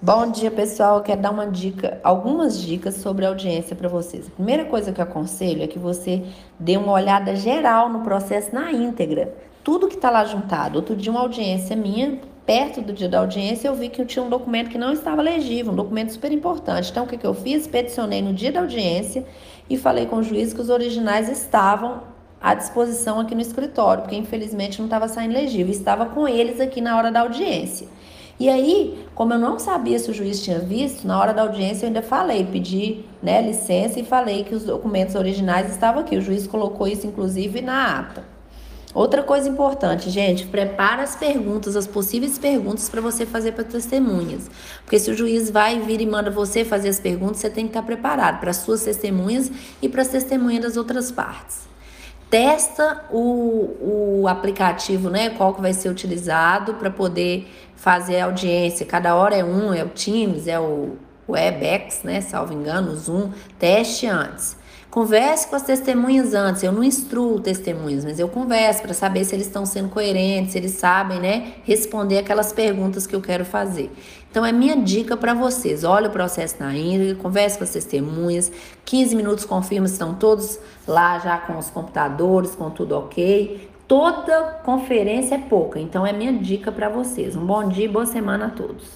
Bom dia, pessoal. Eu quero dar uma dica, algumas dicas sobre audiência para vocês. A primeira coisa que eu aconselho é que você dê uma olhada geral no processo na íntegra. Tudo que está lá juntado. Outro dia, uma audiência minha, perto do dia da audiência, eu vi que eu tinha um documento que não estava legível, um documento super importante. Então, o que, que eu fiz? Peticionei no dia da audiência e falei com o juiz que os originais estavam à disposição aqui no escritório, porque infelizmente não estava saindo legível. Estava com eles aqui na hora da audiência. E aí, como eu não sabia se o juiz tinha visto, na hora da audiência eu ainda falei, pedi né, licença e falei que os documentos originais estavam aqui. O juiz colocou isso, inclusive, na ata. Outra coisa importante, gente, prepara as perguntas, as possíveis perguntas para você fazer para testemunhas. Porque se o juiz vai vir e manda você fazer as perguntas, você tem que estar preparado para as suas testemunhas e para as testemunhas das outras partes testa o, o aplicativo, né? Qual que vai ser utilizado para poder fazer a audiência. Cada hora é um, é o Teams, é o WebEx, né? Salvo engano, Zoom. Teste antes. Converse com as testemunhas antes. Eu não instruo testemunhas, mas eu converso para saber se eles estão sendo coerentes, se eles sabem, né, responder aquelas perguntas que eu quero fazer. Então é minha dica para vocês. Olha o processo na íntegra, converse com as testemunhas. 15 minutos confirma se estão todos lá já com os computadores, com tudo ok. Toda conferência é pouca, então é minha dica para vocês. Um bom dia e boa semana a todos.